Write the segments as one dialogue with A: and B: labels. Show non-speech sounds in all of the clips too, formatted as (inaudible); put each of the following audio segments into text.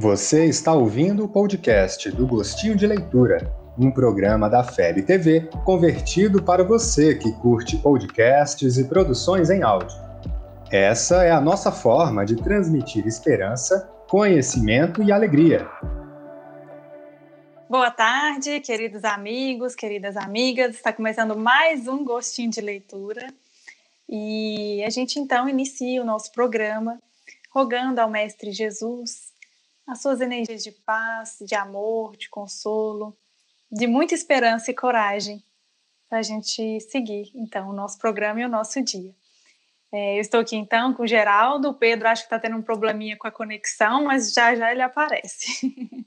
A: Você está ouvindo o podcast do Gostinho de Leitura, um programa da FEB TV convertido para você que curte podcasts e produções em áudio. Essa é a nossa forma de transmitir esperança, conhecimento e alegria.
B: Boa tarde, queridos amigos, queridas amigas. Está começando mais um Gostinho de Leitura. E a gente então inicia o nosso programa rogando ao Mestre Jesus as suas energias de paz, de amor, de consolo, de muita esperança e coragem para a gente seguir, então, o nosso programa e o nosso dia. É, eu estou aqui, então, com o Geraldo. O Pedro acho que está tendo um probleminha com a conexão, mas já já ele aparece. (laughs)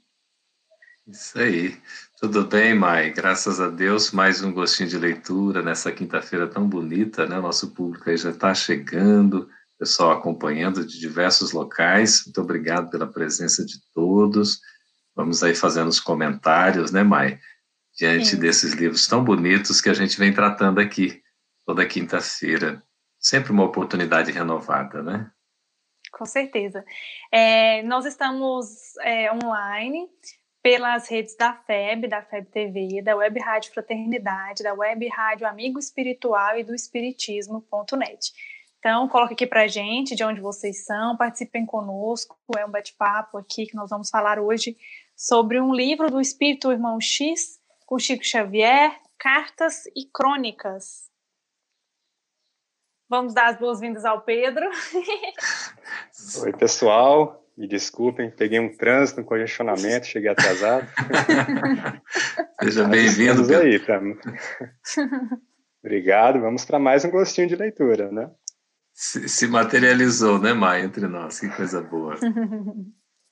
C: Isso aí. Tudo bem, Mai? Graças a Deus, mais um gostinho de leitura nessa quinta-feira tão bonita, né? Nosso público aí já está chegando pessoal acompanhando de diversos locais. Muito obrigado pela presença de todos. Vamos aí fazendo os comentários, né, Mai? Diante Sim. desses livros tão bonitos que a gente vem tratando aqui toda quinta-feira. Sempre uma oportunidade renovada, né?
B: Com certeza. É, nós estamos é, online pelas redes da FEB, da FEB TV, da Web Rádio Fraternidade, da Web Rádio Amigo Espiritual e do Espiritismo.net. Então, coloque aqui para gente de onde vocês são, participem conosco, é um bate-papo aqui que nós vamos falar hoje sobre um livro do Espírito Irmão X, com Chico Xavier, Cartas e Crônicas. Vamos dar as boas-vindas ao Pedro. (laughs)
D: Oi, pessoal. Me desculpem, peguei um trânsito, um congestionamento, cheguei atrasado. (laughs)
C: Seja bem-vindo.
D: aí, tá? Obrigado. Vamos para mais um gostinho de leitura, né?
C: Se, se materializou, né, Maia, entre nós. Que coisa boa.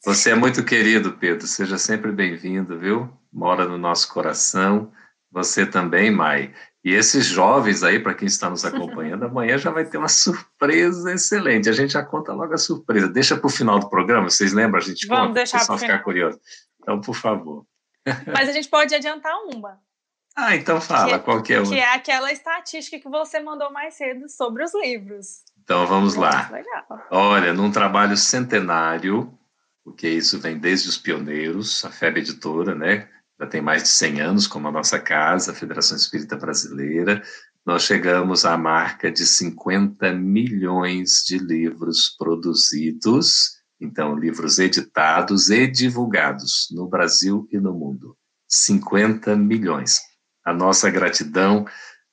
C: Você é muito querido, Pedro. Seja sempre bem-vindo, viu? Mora no nosso coração. Você também, Mai. E esses jovens aí, para quem está nos acompanhando, amanhã já vai ter uma surpresa excelente. A gente já conta logo a surpresa. Deixa para o final do programa, vocês lembram? A gente
B: Vamos
C: conta,
B: deixar para
C: ficar curioso. Então, por favor.
B: Mas a gente pode adiantar uma.
C: Ah, então fala, que, qual que é?
B: Que é aquela estatística que você mandou mais cedo sobre os livros.
C: Então vamos lá. Olha, num trabalho centenário, porque isso vem desde os pioneiros, a FEB Editora, né? Já tem mais de 100 anos, como a nossa casa, a Federação Espírita Brasileira, nós chegamos à marca de 50 milhões de livros produzidos, então livros editados e divulgados no Brasil e no mundo. 50 milhões. A nossa gratidão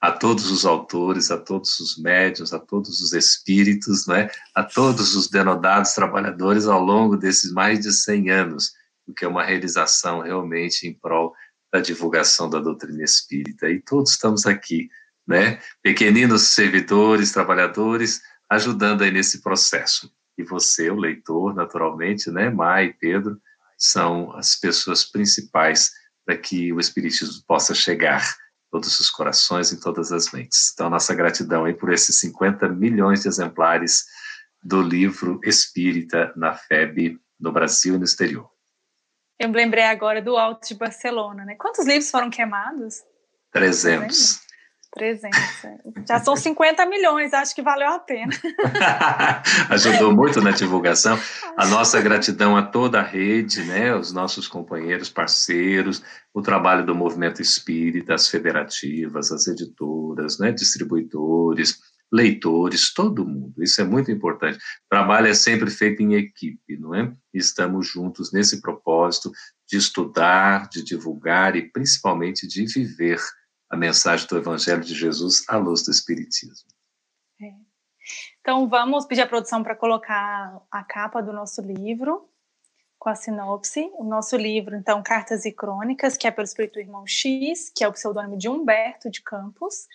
C: a todos os autores, a todos os médios, a todos os espíritos, né? a todos os denodados trabalhadores ao longo desses mais de 100 anos, o que é uma realização realmente em prol da divulgação da doutrina espírita. E todos estamos aqui, né? pequeninos servidores, trabalhadores, ajudando aí nesse processo. E você, o leitor, naturalmente, né? Mai e Pedro, são as pessoas principais para que o Espiritismo possa chegar todos os corações e todas as mentes. Então, nossa gratidão aí por esses 50 milhões de exemplares do livro Espírita na FEB no Brasil e no exterior.
B: Eu me lembrei agora do Alto de Barcelona, né? Quantos livros foram queimados?
C: 300.
B: 300. Já são 50 milhões, acho que valeu a pena. (laughs)
C: Ajudou muito na divulgação. A nossa gratidão a toda a rede, né, os nossos companheiros, parceiros, o trabalho do movimento espírita, as federativas, as editoras, né, distribuidores, leitores, todo mundo. Isso é muito importante. O trabalho é sempre feito em equipe, não é? Estamos juntos nesse propósito de estudar, de divulgar e principalmente de viver a mensagem do Evangelho de Jesus à luz do Espiritismo.
B: É. Então, vamos pedir a produção para colocar a capa do nosso livro, com a sinopse. O nosso livro, então, Cartas e Crônicas, que é pelo Espírito Irmão X, que é o pseudônimo de Humberto de Campos.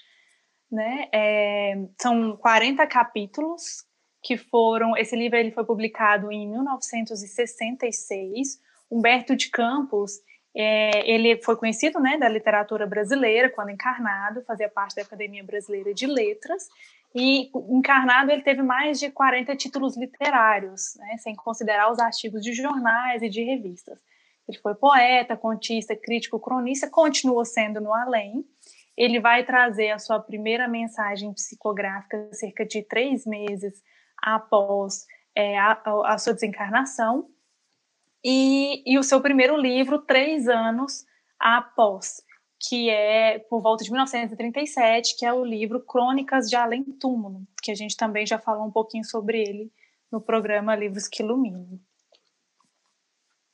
B: Né? É, são 40 capítulos que foram. Esse livro ele foi publicado em 1966. Humberto de Campos é, ele foi conhecido né, da literatura brasileira quando encarnado, fazia parte da Academia Brasileira de Letras, e encarnado ele teve mais de 40 títulos literários, né, sem considerar os artigos de jornais e de revistas. Ele foi poeta, contista, crítico, cronista, continua sendo no além. Ele vai trazer a sua primeira mensagem psicográfica cerca de três meses após é, a, a sua desencarnação, e, e o seu primeiro livro, Três Anos Após, que é por volta de 1937, que é o livro Crônicas de Além Túmulo, que a gente também já falou um pouquinho sobre ele no programa Livros que Iluminam.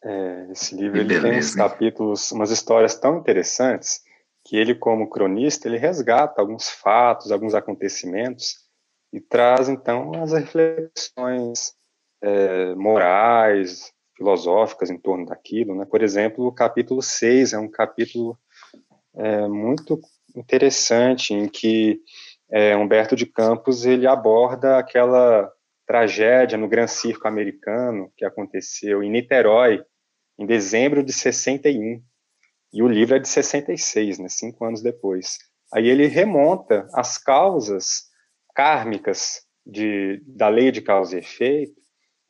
D: É, esse livro ele tem uns capítulos, umas histórias tão interessantes que ele, como cronista, ele resgata alguns fatos, alguns acontecimentos e traz então as reflexões é, morais, filosóficas em torno daquilo. Né? Por exemplo, o capítulo 6 é um capítulo é, muito interessante em que é, Humberto de Campos ele aborda aquela tragédia no Gran Circo americano que aconteceu em Niterói em dezembro de 61 e o livro é de 66, né, cinco anos depois. Aí ele remonta as causas kármicas de, da lei de causa e efeito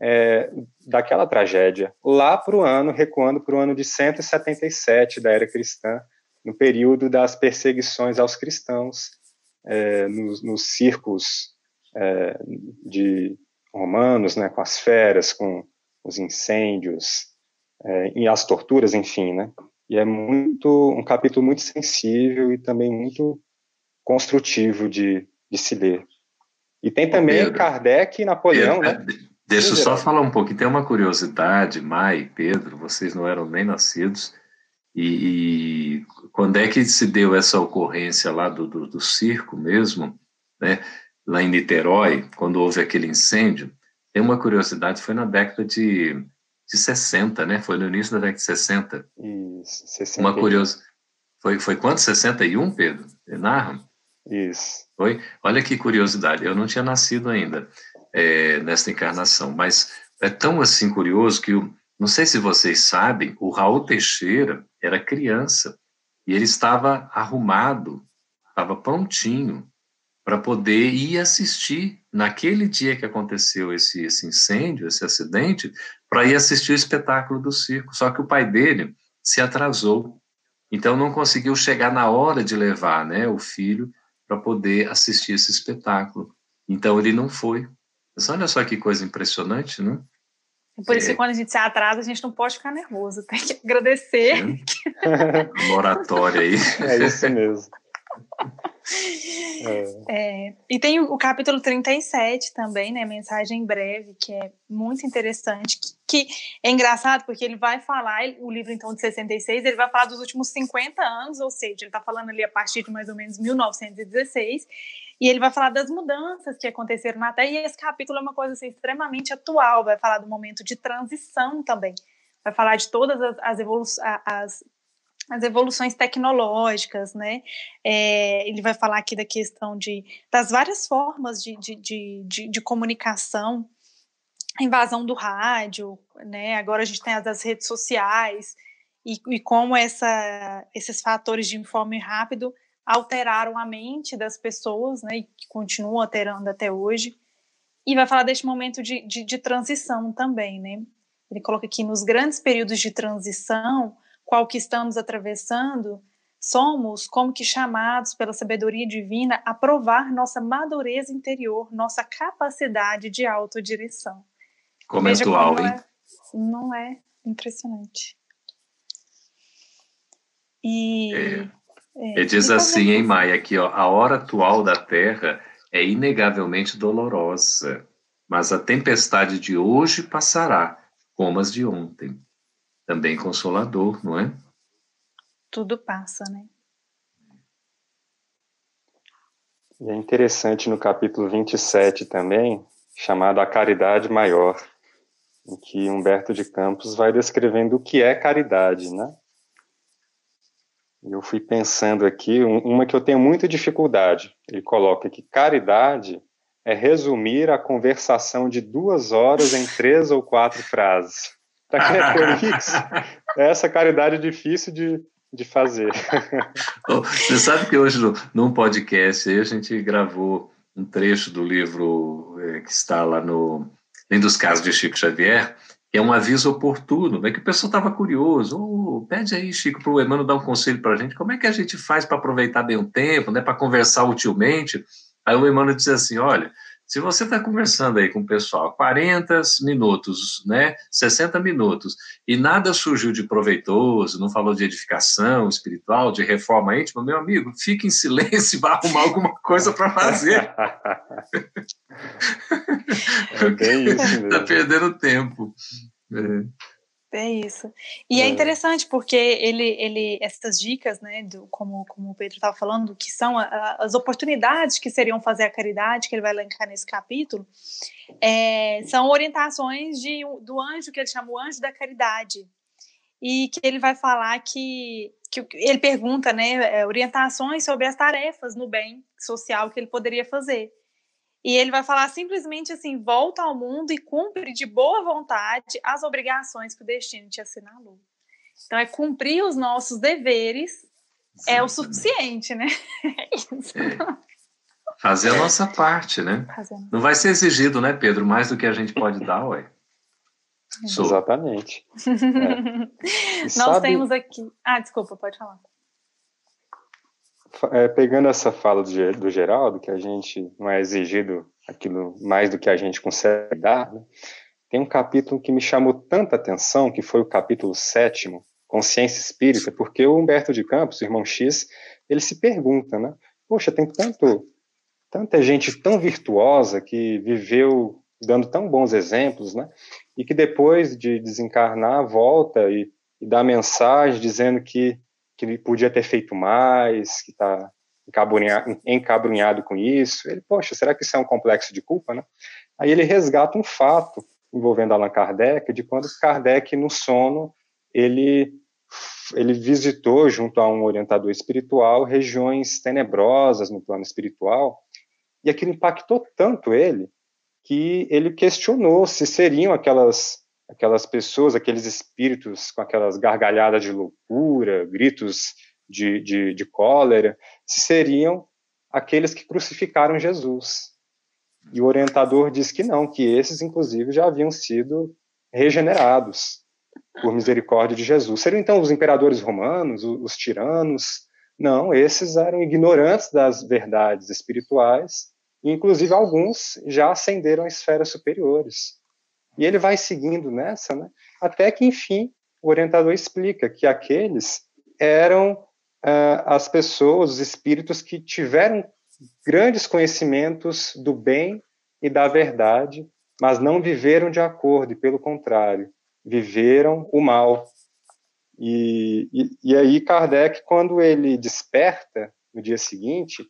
D: é, daquela tragédia, lá para o ano, recuando para o ano de 177 da era cristã, no período das perseguições aos cristãos, é, nos, nos círculos é, de romanos, né, com as feras, com os incêndios é, e as torturas, enfim, né? E é muito um capítulo muito sensível e também muito construtivo de, de se ler. E tem também Pedro, Kardec e Napoleão, Pedro, né?
C: Deixa eu só falar um pouco. Tem uma curiosidade, Mai e Pedro, vocês não eram nem nascidos. E, e, quando é que se deu essa ocorrência lá do, do, do circo mesmo, né? lá em Niterói, quando houve aquele incêndio, tem uma curiosidade, foi na década de, de 60, né? Foi no início da década de 60.
D: Isso, 61.
C: Uma curiosidade. Foi, foi quanto? 61, Pedro? Narra?
D: Isso.
C: Foi? Olha que curiosidade, eu não tinha nascido ainda é, nesta encarnação, mas é tão assim curioso que, eu, não sei se vocês sabem, o Raul Teixeira era criança e ele estava arrumado, estava prontinho para poder ir assistir naquele dia que aconteceu esse, esse incêndio, esse acidente, para ir assistir o espetáculo do circo. Só que o pai dele se atrasou, então não conseguiu chegar na hora de levar, né, o filho para poder assistir esse espetáculo. Então ele não foi. Mas olha só que coisa impressionante, né?
B: Por isso é. que quando a gente se atrasa, a gente não pode ficar nervoso, tem que agradecer.
C: É. (laughs) Moratória aí.
D: É isso mesmo. (laughs)
B: É. e tem o, o, capítulo 37 também, né? Mensagem breve, que é muito interessante, que, que, é engraçado porque ele vai falar, o livro então de 66, ele vai falar dos últimos 50 anos, ou seja, ele está falando ali a partir de mais ou menos 1916, e ele vai falar das mudanças que aconteceram na Terra, e esse capítulo é uma coisa assim, extremamente atual, vai falar do momento de transição também, vai falar de todas as, as, evolu as as evoluções tecnológicas, né? É, ele vai falar aqui da questão de, das várias formas de, de, de, de, de comunicação, invasão do rádio, né? Agora a gente tem as, as redes sociais e, e como essa, esses fatores de informe rápido alteraram a mente das pessoas, né? E que continuam alterando até hoje. E vai falar deste momento de, de, de transição também, né? Ele coloca aqui nos grandes períodos de transição qual que estamos atravessando, somos como que chamados pela sabedoria divina a provar nossa madureza interior, nossa capacidade de autodireção.
C: Como atual, como hein? É,
B: não é impressionante. E
C: é, é, ele diz assim, hein, Maia, aqui, ó, a hora atual da Terra é inegavelmente dolorosa, mas a tempestade de hoje passará, como as de ontem também consolador, não é?
B: Tudo passa, né?
D: E é interessante no capítulo 27 também, chamado A Caridade Maior, em que Humberto de Campos vai descrevendo o que é caridade, né? Eu fui pensando aqui, uma que eu tenho muita dificuldade. Ele coloca que caridade é resumir a conversação de duas horas em três ou quatro frases. Para quem é prolixo, é essa caridade difícil de, de fazer. (laughs)
C: Você sabe que hoje, num podcast, a gente gravou um trecho do livro é, que está lá no Além dos Casos de Chico Xavier, é um aviso oportuno, né, que o pessoal estava curioso. Oh, pede aí, Chico, para o Emmanuel dar um conselho para a gente. Como é que a gente faz para aproveitar bem o tempo, né, para conversar utilmente? Aí o Emmanuel diz assim, olha, Se você está conversando aí com o pessoal 40 minutos, né, 60 minutos, e nada surgiu de proveitoso, não falou de edificação espiritual, de reforma íntima, meu amigo, fique em silêncio (laughs) e vá arrumar alguma coisa para fazer. (laughs) é bem isso (laughs) Está perdendo tempo. É.
B: É isso. E é, é interessante porque ele, ele, essas dicas, né, do, como, como o Pedro estava falando, que são a, as oportunidades que seriam fazer a caridade, que ele vai elencar nesse capítulo, é, são orientações de, do anjo que ele chama o anjo da caridade. E que ele vai falar que, que ele pergunta, né, é, orientações sobre as tarefas no bem social que ele poderia fazer. E ele vai falar simplesmente assim: volta ao mundo e cumpre de boa vontade as obrigações que o destino te assinalou. Então, é cumprir os nossos deveres Sim, é o suficiente, né? É isso.
C: É. Fazer a nossa parte, né? Não vai ser exigido, né, Pedro, mais do que a gente pode dar, ué.
D: Sou. Exatamente. (laughs)
B: É. Nós sabe... temos aqui. Ah, desculpa, pode falar
D: é, pegando essa fala do, do Geraldo, que a gente não é exigido aquilo mais do que a gente consegue dar, né? tem um capítulo que me chamou tanta atenção, que foi o capítulo sétimo, Consciência Espírita, porque o Humberto de Campos, o irmão X, ele se pergunta, né? Poxa, tem tanto, tanta gente tão virtuosa que viveu dando tão bons exemplos, né? E que depois de desencarnar volta e, e dá mensagem dizendo que que ele podia ter feito mais, que está encabrunhado com isso. Ele, poxa, será que isso é um complexo de culpa, né? Aí ele resgata um fato envolvendo Allan Kardec, de quando Kardec, no sono, ele, ele visitou, junto a um orientador espiritual, regiões tenebrosas no plano espiritual, e aquilo impactou tanto ele, que ele questionou se seriam aquelas aquelas pessoas, aqueles espíritos com aquelas gargalhadas de loucura, gritos de, de, de cólera, se seriam aqueles que crucificaram Jesus. E o orientador diz que não, que esses, inclusive, já haviam sido regenerados por misericórdia de Jesus. Seriam então os imperadores romanos, os, os tiranos? Não, esses eram ignorantes das verdades espirituais, e inclusive alguns já ascenderam a esferas superiores. E ele vai seguindo nessa, né, até que, enfim, o orientador explica que aqueles eram uh, as pessoas, os espíritos que tiveram grandes conhecimentos do bem e da verdade, mas não viveram de acordo, e pelo contrário, viveram o mal. E, e, e aí Kardec, quando ele desperta no dia seguinte,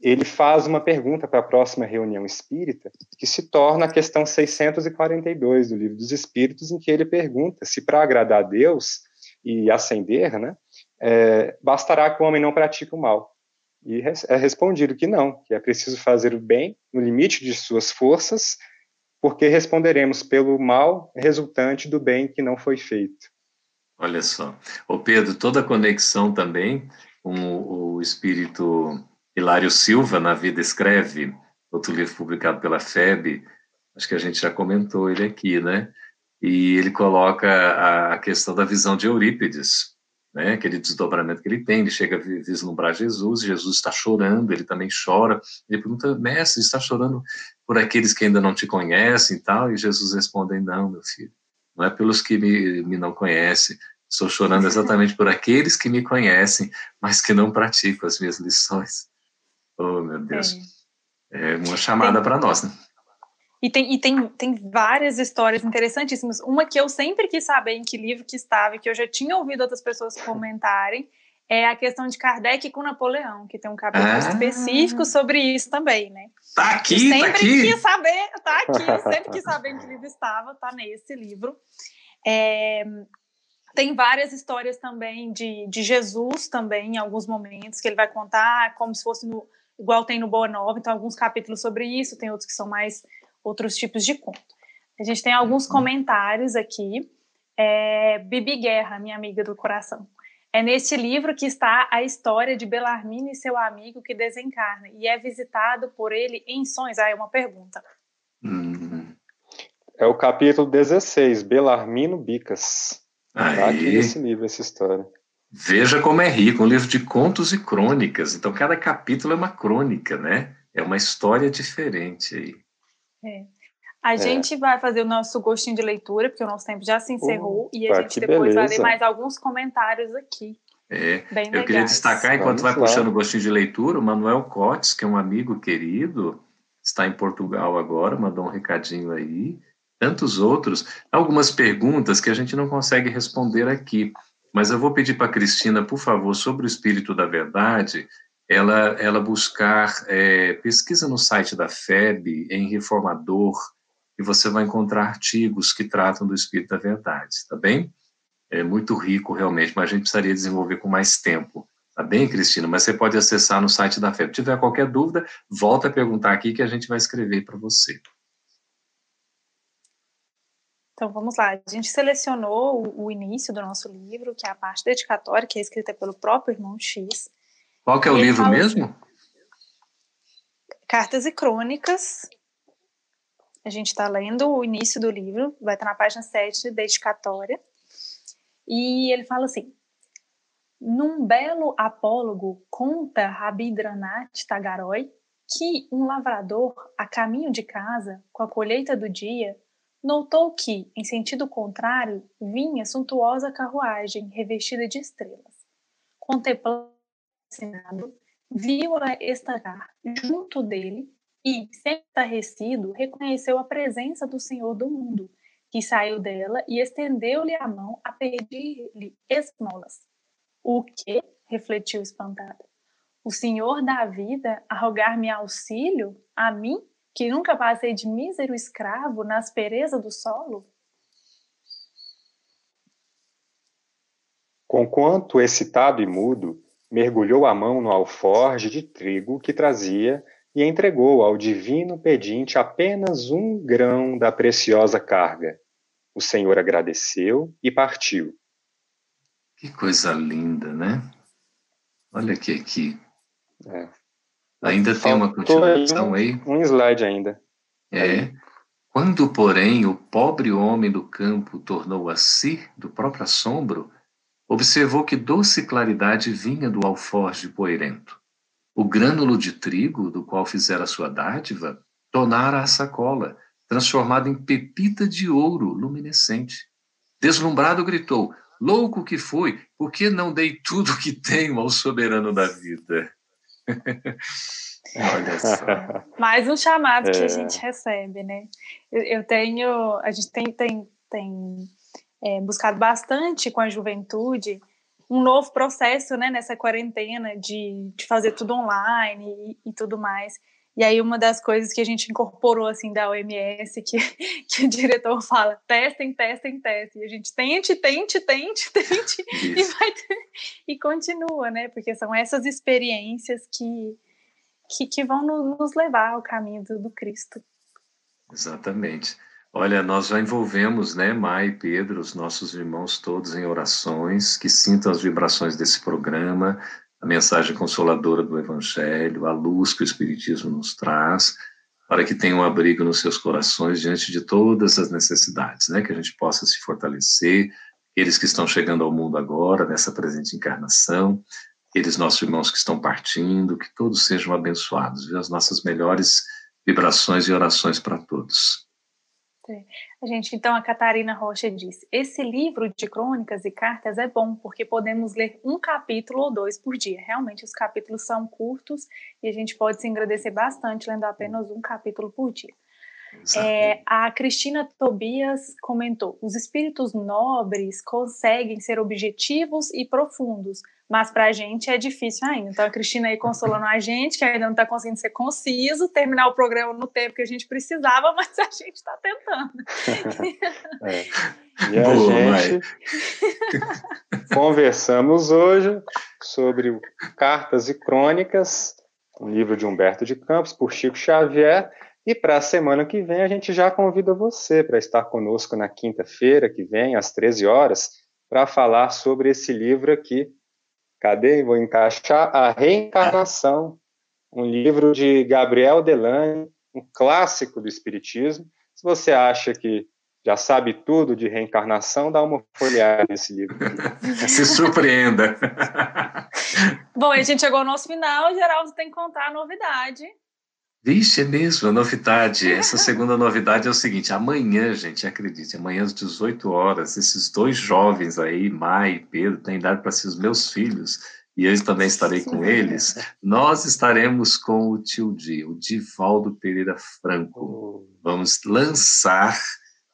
D: ele faz uma pergunta para a próxima reunião espírita, que se torna a questão 642 do Livro dos Espíritos, em que ele pergunta se para agradar a Deus e ascender, né, é, bastará que o homem não pratique o mal. E é respondido que não, que é preciso fazer o bem no limite de suas forças, porque responderemos pelo mal resultante do bem que não foi feito.
C: Olha só. Ô Pedro, toda a conexão também com o espírito Hilário Silva, na vida, escreve, outro livro publicado pela FEB, acho que a gente já comentou ele aqui, né? E ele coloca a questão da visão de Eurípides, né? aquele desdobramento que ele tem, ele chega a vislumbrar Jesus, Jesus está chorando, ele também chora, ele pergunta, mestre, está chorando por aqueles que ainda não te conhecem e tal? E Jesus responde, não, meu filho, não é pelos que me, me não conhecem, estou chorando exatamente por aqueles que me conhecem, mas que não praticam as minhas lições. Oh, meu Deus. É, é uma chamada para nós, né?
B: E tem, e tem, tem várias histórias interessantíssimas. Uma que eu sempre quis saber em que livro que estava, e que eu já tinha ouvido outras pessoas (laughs) comentarem, é a questão de Kardec com Napoleão, que tem um capítulo ah. específico sobre isso também, né?
C: Tá aqui, sempre
B: tá aqui. quis saber, tá aqui, sempre quis saber em que livro (laughs) estava, tá nesse livro. É, tem várias histórias também de, de Jesus também, em alguns momentos, que ele vai contar como se fosse no, igual tem no Boa Nova, então alguns capítulos sobre isso, tem outros que são mais outros tipos de conto. A gente tem alguns uhum. comentários aqui. É, Bibi Guerra, minha amiga do coração. É neste livro que está a história de Belarmino e seu amigo que desencarna e é visitado por ele em sonhos. Ah, é uma pergunta.
D: Uhum. É o capítulo 16, Belarmino Bicas. Está aqui nesse livro essa história.
C: Veja como é rico, um livro de contos e crônicas. Então, cada capítulo é uma crônica, né? É uma história diferente aí.
B: É. A é. gente vai fazer o nosso gostinho de leitura, porque o nosso tempo já se encerrou, uh, e a gente depois beleza. vai ler mais alguns comentários aqui.
C: É, Bem eu legais. queria destacar, enquanto Vamos vai lá. puxando o gostinho de leitura, o Manuel Cotes, que é um amigo querido, está em Portugal agora, mandou um recadinho aí. Tantos outros. Algumas perguntas que a gente não consegue responder aqui, mas eu vou pedir para a Cristina, por favor, sobre o Espírito da Verdade, ela, ela buscar, é, pesquisa no site da FEB, em Reformador, e você vai encontrar artigos que tratam do Espírito da Verdade, tá bem? É muito rico, realmente, mas a gente precisaria desenvolver com mais tempo. Tá bem, Cristina? Mas você pode acessar no site da FEB. Se tiver qualquer dúvida, volta a perguntar aqui que a gente vai escrever para você.
B: Então vamos lá. A gente selecionou o, o, início do nosso livro, que é a parte dedicatória, que é escrita pelo próprio irmão X.
C: Qual que é o livro mesmo?
B: Cartas e Crônicas. A gente está lendo o início do livro, vai estar na página 7, dedicatória. E ele fala assim: num belo apólogo, conta Rabindranath Tagore que um lavrador, a caminho de casa, com a colheita do dia, notou que, em sentido contrário, vinha suntuosa carruagem revestida de estrelas. Contemplando viu-a estacar junto dele e, estarrecido, reconheceu a presença do Senhor do mundo, que saiu dela e estendeu-lhe a mão a pedir-lhe esmolas. O que? refletiu espantada. O Senhor da vida a rogar-me auxílio? A mim, que nunca passei de mísero escravo na aspereza do solo?
D: Conquanto excitado e mudo, mergulhou a mão no alforge de trigo que trazia e entregou ao divino pedinte apenas um grão da preciosa carga. O Senhor agradeceu e partiu.
C: Que coisa linda, né? Olha aqui, aqui. É. Ainda tem uma continuação aí,
D: um, slide ainda.
C: É. Quando, porém, o pobre homem do campo tornou a si do próprio assombro, observou que doce claridade vinha do alforje poeirento. O grânulo de trigo, do qual fizera sua dádiva, tornara a sacola, transformada em pepita de ouro luminescente. Deslumbrado, gritou: Louco que fui, por que não dei tudo o que tenho ao soberano da vida? (laughs)
B: Olha só. (laughs) Mais um chamado é. que a é. gente recebe, né? Eu, eu, tenho, a gente tem, tem, tem é, buscado bastante com a juventude um novo processo, né, nessa quarentena de, de fazer tudo online e, e tudo mais. E aí uma das coisas que a gente incorporou assim da OMS que, (laughs) que o diretor fala, testem, testem, testem. E a gente tente, tente, tente, (laughs) tente e vai e continua, né? Porque são essas experiências que que, que vão no, nos levar ao caminho do, do, Cristo.
C: Exatamente. Olha, nós já envolvemos, né, Mai e Pedro, os nossos irmãos todos em orações, que sintam as vibrações desse programa, a mensagem consoladora do Evangelho, a luz que o Espiritismo nos traz, para que tenham abrigo nos seus corações diante de todas as necessidades, né? Que a gente possa se fortalecer, eles que estão chegando ao mundo agora, nessa presente encarnação, aqueles nossos irmãos que estão partindo, que todos sejam abençoados, viu? As nossas melhores vibrações e orações para todos.
B: É. A gente, então, a Catarina Rocha diz: esse livro de crônicas e cartas é bom porque podemos ler um capítulo ou dois por dia. Realmente, os capítulos são curtos e a gente pode se agradecer bastante lendo apenas um capítulo por dia. É, a Cristina Tobias comentou: os espíritos nobres conseguem ser objetivos e profundos, mas para a gente é difícil ainda. Então, a Cristina aí consolando a gente, que ainda não está conseguindo ser conciso, terminar o programa no tempo que a gente precisava, (laughs) mas a gente está tentando.
D: é. (laughs) E a Boa, gente (laughs) conversamos hoje sobre Cartas e Crônicas, um livro de Humberto de Campos, por Chico Xavier. E para a semana que vem, a gente já convida você para estar conosco na quinta-feira que vem, às 13 horas, para falar sobre esse livro aqui, Cadê? Vou encaixar A Reencarnação, um livro de Gabriel Delane, um clássico do Espiritismo. Se você acha que já sabe tudo de reencarnação, dá uma folhada nesse livro. (laughs)
C: Se surpreenda.
B: Bom, a gente chegou ao nosso final, Geraldo tem que contar a novidade.
C: Vixe, é mesmo, a novidade. (laughs) Essa segunda novidade é o seguinte: amanhã, gente, acredite, amanhã às 18 horas, esses dois jovens aí, Mai e Pedro, têm idade para ser os meus filhos, e eu também estarei com eles. Nós estaremos com o tio Di, o Divaldo Pereira Franco. Oh. Vamos lançar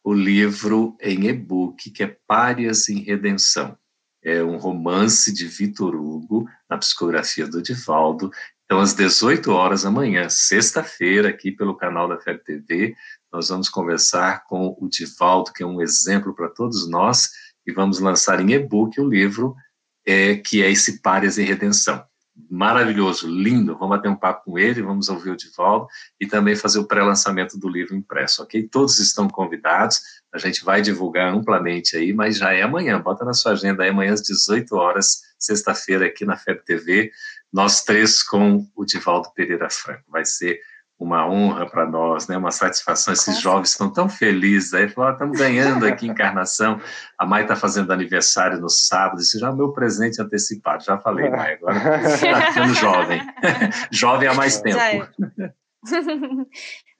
C: o livro em e-book, que é Párias em Redenção. É um romance de Vitor Hugo, na psicografia do Divaldo. Então, às 18 horas amanhã, sexta-feira, aqui pelo canal da FEB TV, nós vamos conversar com o Divaldo, que é um exemplo para todos nós, e vamos lançar em e-book o livro é, que é esse Párias em Redenção maravilhoso, lindo. Vamos bater um papo com ele, vamos ouvir o Divaldo e também fazer o pré-lançamento do livro impresso, ok? Todos estão convidados, a gente vai divulgar amplamente aí, mas já é amanhã, bota na sua agenda aí, amanhã às 18 horas, sexta-feira, aqui na FEB TV, nós três com o Divaldo Pereira Franco. Vai ser uma honra para nós, né? Uma satisfação. Esses jovens estão tão felizes aí, falaram, estamos ganhando aqui encarnação. A Mai está fazendo aniversário no sábado, isso já é o meu presente antecipado. Já falei, Mai, agora está (laughs) ficando jovem. (laughs) jovem há mais tempo. (laughs)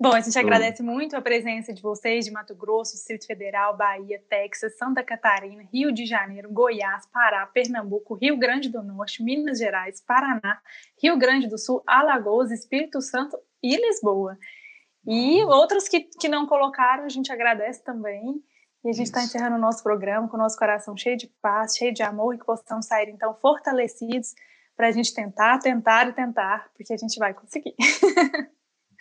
B: Bom, a gente agradece muito a presença de vocês de Mato Grosso, Distrito Federal, Bahia, Texas, Santa Catarina, Rio de Janeiro, Goiás, Pará, Pernambuco, Rio Grande do Norte, Minas Gerais, Paraná, Rio Grande do Sul, Alagoas, Espírito Santo e Lisboa. E outros que, que não colocaram, a gente agradece também. E a gente está encerrando o nosso programa com o nosso coração cheio de paz, cheio de amor e que possamos sair, então, fortalecidos para a gente tentar, tentar e tentar, porque a gente vai conseguir. (laughs)